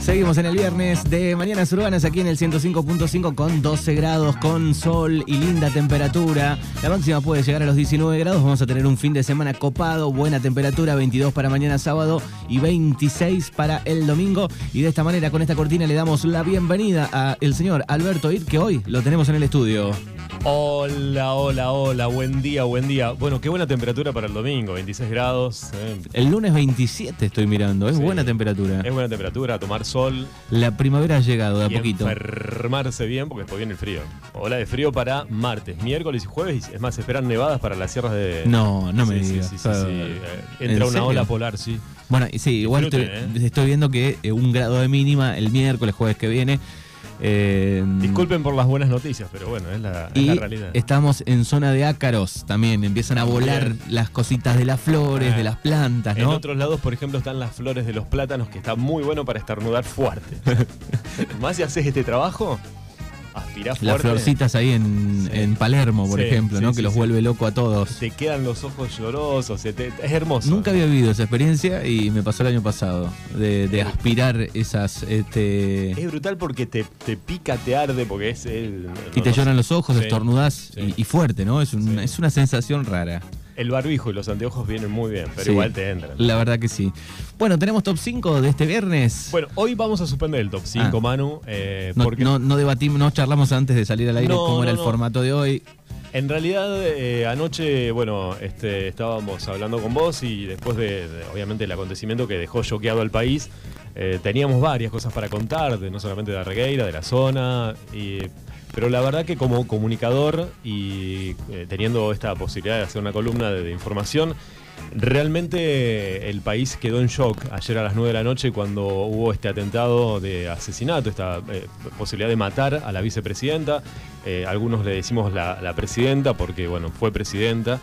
Seguimos en el viernes de Mañanas Urbanas aquí en el 105.5 con 12 grados, con sol y linda temperatura. La máxima puede llegar a los 19 grados. Vamos a tener un fin de semana copado, buena temperatura, 22 para mañana sábado y 26 para el domingo. Y de esta manera, con esta cortina, le damos la bienvenida al señor Alberto Ir, que hoy lo tenemos en el estudio. Hola, hola, hola, buen día, buen día. Bueno, qué buena temperatura para el domingo, 26 grados. eh. El lunes 27 estoy mirando, es Sí. buena temperatura. Es buena temperatura, tomar sol La primavera ha llegado de a y poquito. enfermarse bien porque después viene el frío. Ola de frío para martes, miércoles y jueves. Es más, esperan nevadas para las sierras de... No, no me Sí, sí, digas. Sí, sí, sí. Eh, ¿En Entra una serio? ola polar, sí. Bueno, y sí, igual estoy, Disfruten, estoy viendo que eh, un grado de mínima el miércoles, jueves que viene. Eh, Disculpen por las buenas noticias, pero bueno, es la, es Y la realidad. estamos en zona de ácaros también. Empiezan a volar Bien. las cositas de las flores, Ah. de las plantas, En otros lados, por ejemplo, están las flores de los plátanos, que está muy bueno para estornudar fuerte. Más si haces este trabajo, aspirás fuerte. Las florcitas ahí en, Sí. en Palermo, por Sí, ejemplo, sí, ¿no? que los vuelve loco a todos. Te quedan los ojos llorosos, te- es hermoso. Nunca había vivido esa experiencia y me pasó el año pasado de, de aspirar esas este, Es brutal porque te, te pica, te arde, porque es el. y te no lloran los ojos, estornudás y, y fuerte, ¿no? Es, un- es una sensación rara. El barbijo y los anteojos vienen muy bien, pero Sí. igual te entran. La verdad que sí. Bueno, tenemos top 5 de este viernes. Bueno, hoy vamos a suspender el top 5, Ah. Manu, eh, no, porque no, no debatimos, no charlamos antes de salir al aire No, cómo era el formato de hoy. en realidad eh, anoche, bueno, este, estábamos hablando con vos y después de, de, obviamente, el acontecimiento que dejó choqueado al país, eh, teníamos varias cosas para contar, de, no solamente de la Regueira, de la zona, y- pero la verdad que como comunicador y eh, teniendo esta posibilidad de hacer una columna de, información, realmente el país quedó en shock ayer a las 9 de la noche cuando hubo este atentado de asesinato, esta eh, posibilidad de matar a la vicepresidenta. Eh, algunos le decimos la, la presidenta porque, bueno, fue presidenta.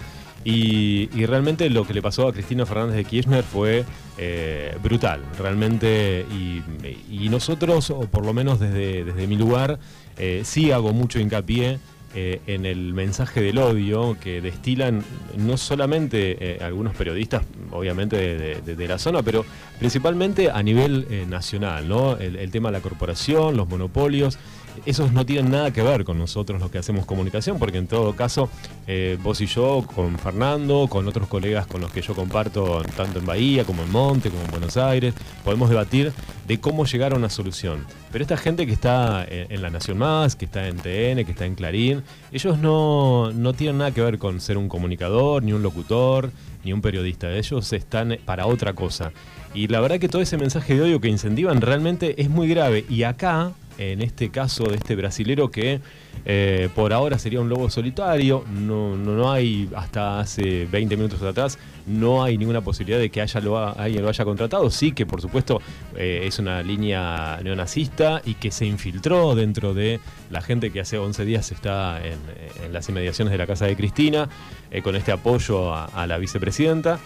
Y, realmente lo que le pasó a Cristina Fernández de Kirchner fue eh, brutal, realmente. Y, nosotros, o por lo menos desde, desde mi lugar, eh, sí hago mucho hincapié eh, en el mensaje del odio que destilan no solamente algunos periodistas, obviamente de, la zona, pero principalmente a nivel nacional, ¿no? El tema de la corporación, los monopolios. Esos no tienen nada que ver con nosotros los que hacemos comunicación, porque en todo caso, eh, vos y yo, con Fernando, con otros colegas con los que yo comparto, tanto en Bahía como en Monte, como en Buenos Aires, podemos debatir de cómo llegar a una solución. Pero esta gente que está en, en La Nación Más, que está en TN, que está en Clarín, ellos no, no tienen nada que ver con ser un comunicador, ni un locutor, ni un periodista. Ellos están para otra cosa. Y la verdad que todo ese mensaje de odio que incentivan realmente es muy grave. Y acá, en este caso de este brasilero que eh, por ahora sería un lobo solitario, no, no, no hay, hasta hace 20 minutos atrás, no hay ninguna posibilidad de que haya alguien lo haya contratado. Sí que, por supuesto, eh, es una línea neonazista y que se infiltró dentro de la gente que hace 11 días está en, las inmediaciones de la casa de Cristina, eh, con este apoyo a la vicepresidenta.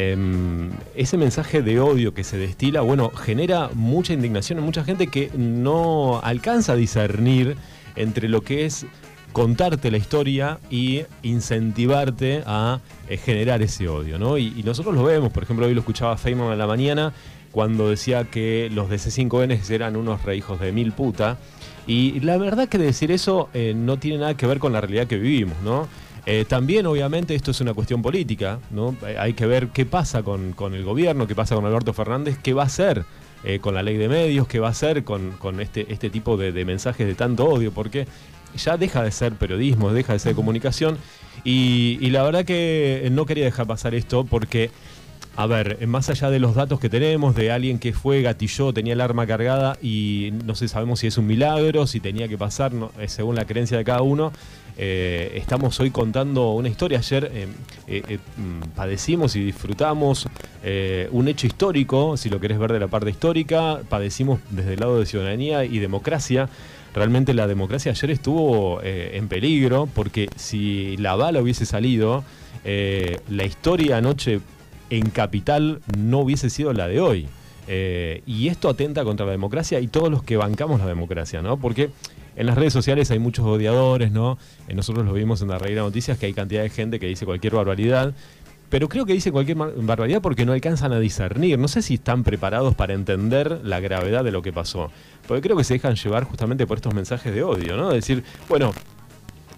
Em, ese mensaje de odio que se destila, bueno, genera mucha indignación en mucha gente que no alcanza a discernir entre lo que es contarte la historia y incentivarte a eh, generar ese odio, ¿no? Y, nosotros lo vemos, por ejemplo, hoy lo escuchaba Feynman en la mañana cuando decía que los de C5N eran unos rehijos de mil puta. Y la verdad que decir eso eh, no tiene nada que ver con la realidad que vivimos, ¿no? Eh, también, obviamente, esto es una cuestión política, ¿no? Eh, hay que ver qué pasa con, con el gobierno, qué pasa con Alberto Fernández, qué va a hacer eh, con la ley de medios, qué va a hacer con, con este, este tipo de, mensajes de tanto odio, porque ya deja de ser periodismo, deja de ser comunicación. Y, y la verdad que no quería dejar pasar esto porque a ver, más allá de los datos que tenemos de alguien que fue, gatilló, tenía el arma cargada y no sé, sabemos si es un milagro, si tenía que pasar, eh, según la creencia de cada uno. eh, estamos hoy contando una historia. Ayer eh, eh, eh, mm, padecimos y disfrutamos eh, un hecho histórico, si lo querés ver de la parte histórica, padecimos desde el lado de ciudadanía y democracia. Realmente la democracia ayer estuvo eh, en peligro porque si la bala hubiese salido, eh, la historia anoche en Capital no hubiese sido la de hoy. Eh, y esto atenta contra la democracia y todos los que bancamos la democracia, ¿no? Porque en las redes sociales hay muchos odiadores, ¿no? Eh, nosotros lo vimos en la Reina Noticias que hay cantidad de gente que dice cualquier barbaridad. pero creo que dice cualquier barbaridad porque no alcanzan a discernir. No sé si están preparados para entender la gravedad de lo que pasó. Porque creo que se dejan llevar justamente por estos mensajes de odio, ¿no? Decir, bueno,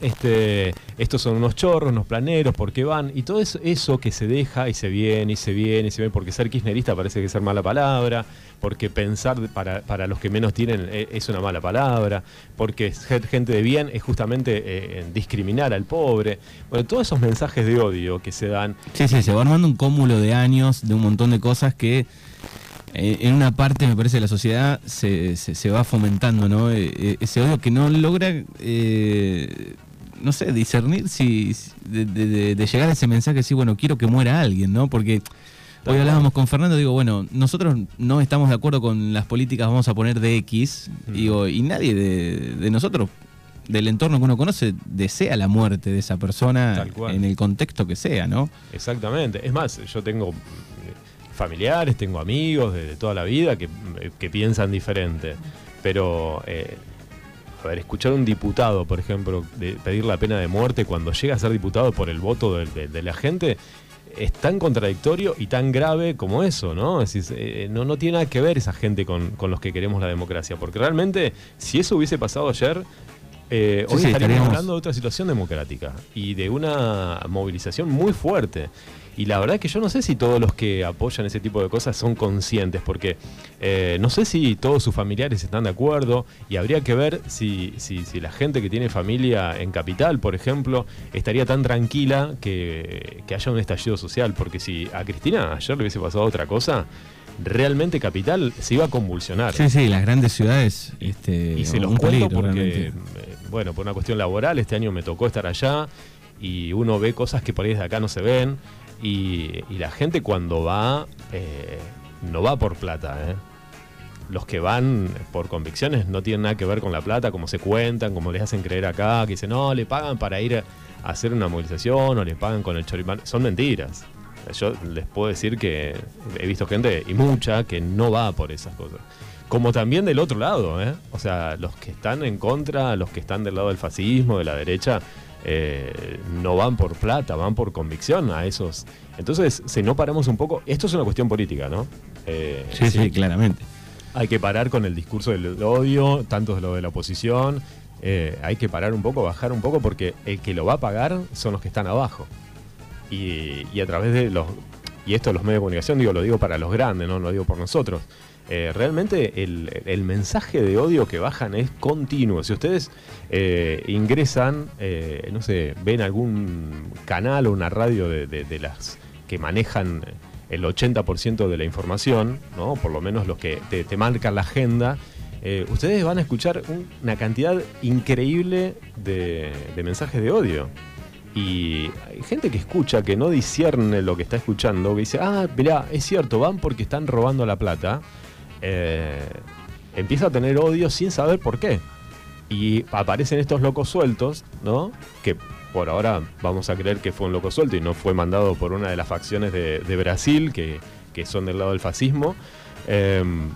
este, estos son unos chorros, unos planeros, ¿por qué van? Y todo eso, eso que se deja y se viene y se viene y se viene, porque ser kirchnerista parece que es ser mala palabra, porque pensar para, para los que menos tienen eh, es una mala palabra, porque ser gente de bien es justamente eh, discriminar al pobre. Bueno, todos esos mensajes de odio que se dan. Sí, sí, se va armando un cúmulo de años, de un montón de cosas que eh, en una parte, me parece, de la sociedad se, se, va fomentando, ¿no? ese odio que no logra no sé, discernir si de, llegar a ese mensaje, sí, bueno, quiero que muera alguien, ¿no? Porque hoy hablábamos con Fernando, digo, bueno, nosotros no estamos de acuerdo con las políticas, vamos a poner de X, digo, y nadie de, nosotros, del entorno que uno conoce, desea la muerte de esa persona en el contexto que sea, ¿no? Exactamente. Es más, yo tengo familiares, tengo amigos de, toda la vida que, piensan diferente, pero... Eh, a ver, escuchar a un diputado, por ejemplo, de pedir la pena de muerte cuando llega a ser diputado por el voto de, la gente, es tan contradictorio y tan grave como eso, ¿no? Es decir, eh, no, no tiene nada que ver esa gente con, los que queremos la democracia, porque realmente, si eso hubiese pasado ayer, eh, hoy estaríamos hablando de otra situación democrática y de una movilización muy fuerte. Y la verdad es que yo no sé si todos los que apoyan ese tipo de cosas son conscientes, porque eh, no sé si todos sus familiares están de acuerdo y habría que ver si, si, la gente que tiene familia en capital, por ejemplo, estaría tan tranquila que, haya un estallido social, porque si a Cristina ayer le hubiese pasado otra cosa, realmente Capital se iba a convulsionar. Sí, sí, las grandes ciudades. Este, y se los cuento porque, eh, bueno, por una cuestión laboral, este año me tocó estar allá y uno ve cosas que por ahí desde acá no se ven. Y, la gente cuando va, eh, no va por plata. ¿eh? Los que van por convicciones no tienen nada que ver con la plata, como se cuentan, como les hacen creer acá, que dicen, no, le pagan para ir a hacer una movilización o le pagan con el choripán. Son mentiras. Yo les puedo decir que he visto gente, y mucha, que no va por esas cosas. Como también del otro lado, ¿eh? O sea, los que están en contra, los que están del lado del fascismo, de la derecha, eh, no van por plata, van por convicción a esos. Entonces, si no paramos un poco, esto es una cuestión política, ¿no? Eh, sí, sí, claramente. Hay que parar con el discurso del odio, tanto de lo de la oposición. Eh, hay que parar un poco, bajar un poco, porque el que lo va a pagar son los que están abajo. Y, y a través de los. Y esto los medios de comunicación, digo, lo digo para los grandes, no lo digo por nosotros. Eh, realmente el, mensaje de odio que bajan es continuo. Si ustedes eh, ingresan, eh, no sé, ven algún canal o una radio de, las que manejan el 80% de la información, ¿no? por lo menos los que te, marcan la agenda, ustedes van a escuchar una cantidad increíble de, de mensajes de odio. Y hay gente que escucha, que no discierne lo que está escuchando, que dice, ah, mirá, es cierto, van porque están robando la plata eh, empieza a tener odio sin saber por qué. Y aparecen estos locos sueltos, ¿no? Que por ahora vamos a creer que fue un loco suelto y no fue mandado por una de las facciones de, Brasil, que, son del lado del fascismo. Em,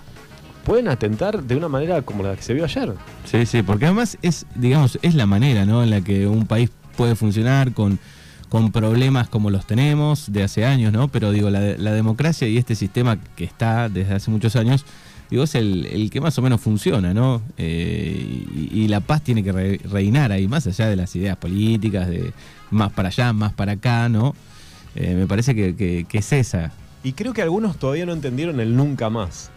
pueden atentar de una manera como la que se vio ayer. Sí, sí, porque además es, digamos, es la manera, ¿no? En la que un país puede funcionar con con problemas como los tenemos de hace años, ¿no? Pero digo, la, democracia y este sistema que está desde hace muchos años, digo, es el, que más o menos funciona, ¿no? Eh, y, la paz tiene que reinar ahí, más allá de las ideas políticas, de más para allá, más para acá, ¿no? Eh, me parece que, que es esa. Y creo que algunos todavía no entendieron el nunca más,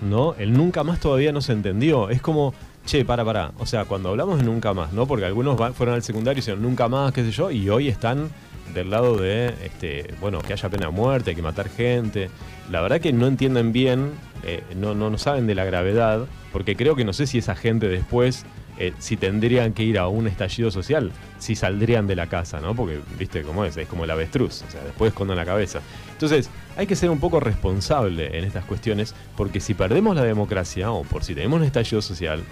¿no? El nunca más todavía no se entendió. Es como che, para, para. O sea, cuando hablamos de nunca más, ¿no? Porque algunos fueron al secundario y dijeron nunca más, qué sé yo, y hoy están del lado de, este, bueno, que haya pena de muerte, hay que matar gente. La verdad que no entienden bien, eh, no, no, no saben de la gravedad, porque creo que no sé si esa gente después eh, si tendrían que ir a un estallido social, si saldrían de la casa, ¿no? Porque, viste cómo es, es como el avestruz, o sea, después esconden la cabeza. Entonces, hay que ser un poco responsable en estas cuestiones, porque si perdemos la democracia, o por si tenemos un estallido social,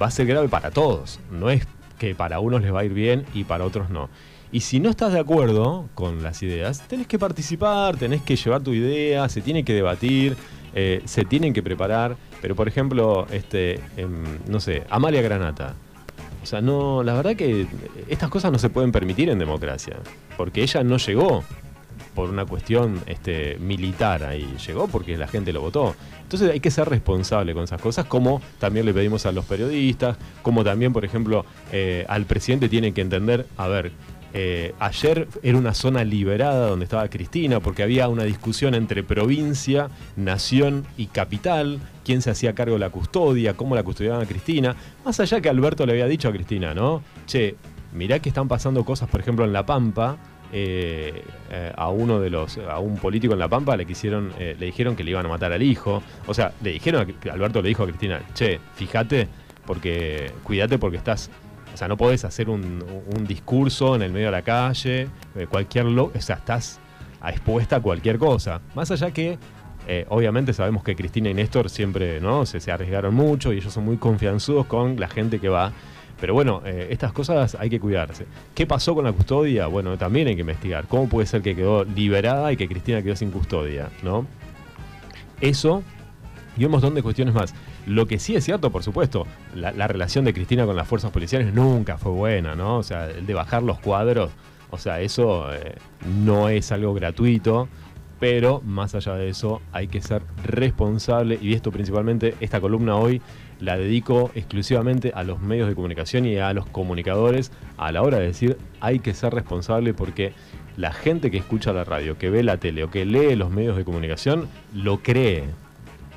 va a ser grave para todos. No es que para unos les va a ir bien y para otros no. Y si no estás de acuerdo con las ideas, tenés que participar, tenés que llevar tu idea, se tiene que debatir, eh, se tienen que preparar. Pero por ejemplo, este, em, no sé, Amalia Granata. O sea, no, la verdad que estas cosas no se pueden permitir en democracia, porque ella no llegó por una cuestión este, militar ahí, llegó porque la gente lo votó. Entonces hay que ser responsable con esas cosas, como también le pedimos a los periodistas, como también, por ejemplo, eh, al presidente tiene que entender, a ver, eh, ayer era una zona liberada donde estaba Cristina, porque había una discusión entre provincia, nación y capital, quién se hacía cargo de la custodia, cómo la custodiaban a Cristina, más allá que Alberto le había dicho a Cristina, ¿no? Che, mirá que están pasando cosas, por ejemplo, en La Pampa, eh, eh, a uno de los a un político en La Pampa le quisieron le dijeron que le iban a matar al hijo o sea le dijeron Alberto le dijo a Cristina che fíjate porque cuídate porque estás o sea, no podés hacer un, discurso en el medio de la calle, eh, cualquier lo, o sea, estás expuesta a cualquier cosa. Más allá que, eh, obviamente sabemos que Cristina y Néstor siempre ¿no? se, arriesgaron mucho y ellos son muy confianzudos con la gente que va. Pero bueno, eh, estas cosas hay que cuidarse. ¿Qué pasó con la custodia? Bueno, también hay que investigar. ¿Cómo puede ser que quedó liberada y que Cristina quedó sin custodia? ¿no? Eso y un montón de cuestiones más. Lo que sí es cierto, por supuesto, la, relación de Cristina con las fuerzas policiales nunca fue buena, ¿no? O sea, el de bajar los cuadros, o sea, eso eh, no es algo gratuito, pero más allá de eso hay que ser responsable y esto principalmente, esta columna hoy la dedico exclusivamente a los medios de comunicación y a los comunicadores a la hora de decir hay que ser responsable porque la gente que escucha la radio, que ve la tele o que lee los medios de comunicación, lo cree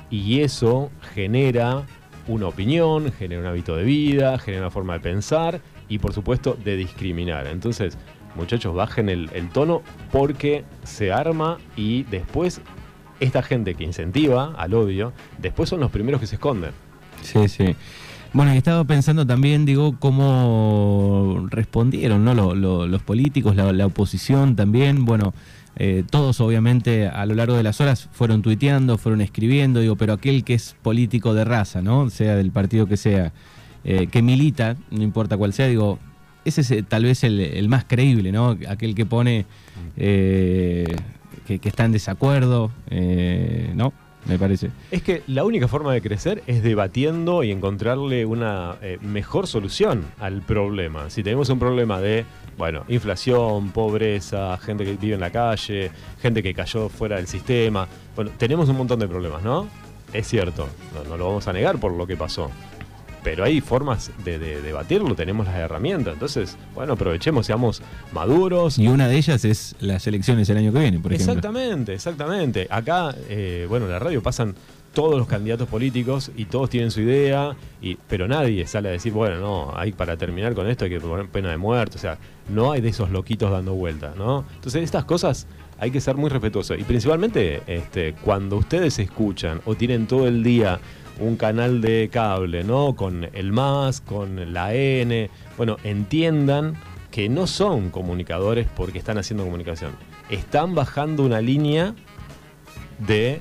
y eso genera una opinión, genera un hábito de vida, genera una forma de pensar y por supuesto de discriminar. Entonces, muchachos, bajen el, tono porque se arma y después esta gente que incentiva al odio, después son los primeros que se esconden. Sí, sí. Bueno, he estado pensando también, digo, cómo respondieron ¿no? los políticos, la, oposición también. Bueno, eh, todos obviamente a lo largo de las horas fueron tuiteando, fueron escribiendo, digo, pero aquel que es político de raza, ¿no? Sea del partido que sea, eh, que milita, no importa cuál sea, digo, ese es eh, tal vez el, más creíble, ¿no? Aquel que pone que, está en desacuerdo, ¿no? Me parece. Es que la única forma de crecer es debatiendo y encontrarle una mejor solución al problema. Si tenemos un problema de bueno, inflación, pobreza, gente que vive en la calle, gente que cayó fuera del sistema. Bueno, tenemos un montón de problemas, ¿no? Es cierto, no, lo vamos a negar por lo que pasó. Pero hay formas de, debatirlo, tenemos las herramientas. Entonces, bueno, aprovechemos, seamos maduros. Y una de ellas es las elecciones el año que viene, por ejemplo. Exactamente, exactamente. Acá, eh, bueno, en la radio pasan todos los candidatos políticos y todos tienen su idea, y, pero nadie sale a decir, bueno, no, hay para terminar con esto hay que poner pena de muerte, o sea, no hay de esos loquitos dando vueltas, ¿no? Entonces estas cosas hay que ser muy respetuosos y principalmente este, cuando ustedes escuchan o tienen todo el día un canal de cable, ¿no? Con el MAS, con la N, bueno, entiendan que no son comunicadores porque están haciendo comunicación. Están bajando una línea de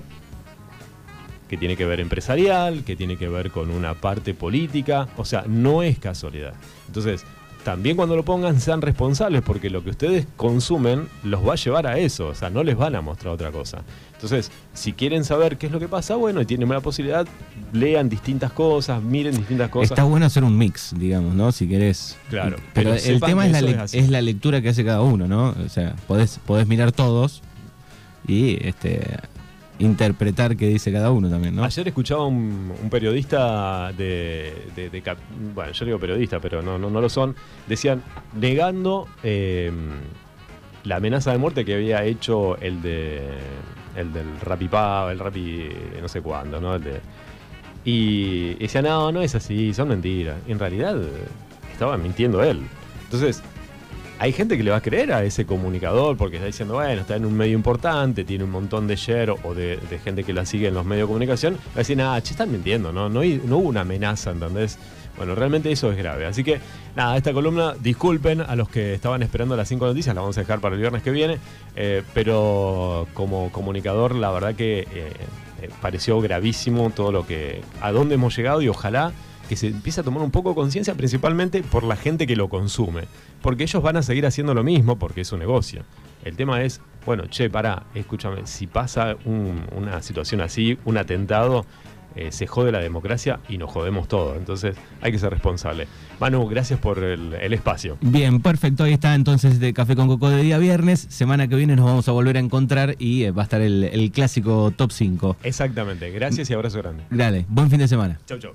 que tiene que ver empresarial, que tiene que ver con una parte política, o sea, no es casualidad. Entonces, también cuando lo pongan sean responsables porque lo que ustedes consumen los va a llevar a eso, o sea, no les van a mostrar otra cosa. Entonces, si quieren saber qué es lo que pasa, bueno, y tienen la posibilidad, lean distintas cosas, miren distintas cosas. Está bueno hacer un mix, digamos, ¿no? Si querés. Claro. Pero, el tema es la, es la, lectura que hace cada uno, ¿no? O sea, podés, podés mirar todos y este interpretar qué dice cada uno también, ¿no? Ayer escuchaba un, un periodista de, Bueno, yo digo periodista, pero no, no, no lo son. Decían, negando eh, la amenaza de muerte que había hecho el de el del Rapipá, el Rapi no sé cuándo, ¿no? El de, y decía, no, no es así, son mentiras. En realidad estaba mintiendo él. Entonces, hay gente que le va a creer a ese comunicador porque está diciendo, bueno, está en un medio importante, tiene un montón de share o de, gente que la sigue en los medios de comunicación. Va a decir, nada, che, están mintiendo, ¿no? No, hubo una amenaza, ¿entendés? Bueno, realmente eso es grave. Así que, nada, esta columna, disculpen a los que estaban esperando las cinco noticias, la vamos a dejar para el viernes que viene, eh, pero como comunicador, la verdad que eh, eh, pareció gravísimo todo lo que, a dónde hemos llegado y ojalá que se empiece a tomar un poco conciencia principalmente por la gente que lo consume. Porque ellos van a seguir haciendo lo mismo porque es un negocio. El tema es, bueno, che, pará, escúchame, si pasa una situación así, un atentado, eh, se jode la democracia y nos jodemos todo. Entonces hay que ser responsable. Manu, gracias por el, espacio. Bien, perfecto. Ahí está entonces de Café con Coco de día viernes. Semana que viene nos vamos a volver a encontrar y eh, va a estar el, el clásico top 5. Exactamente. Gracias y abrazo grande. Dale, buen fin de semana. Chau, chau.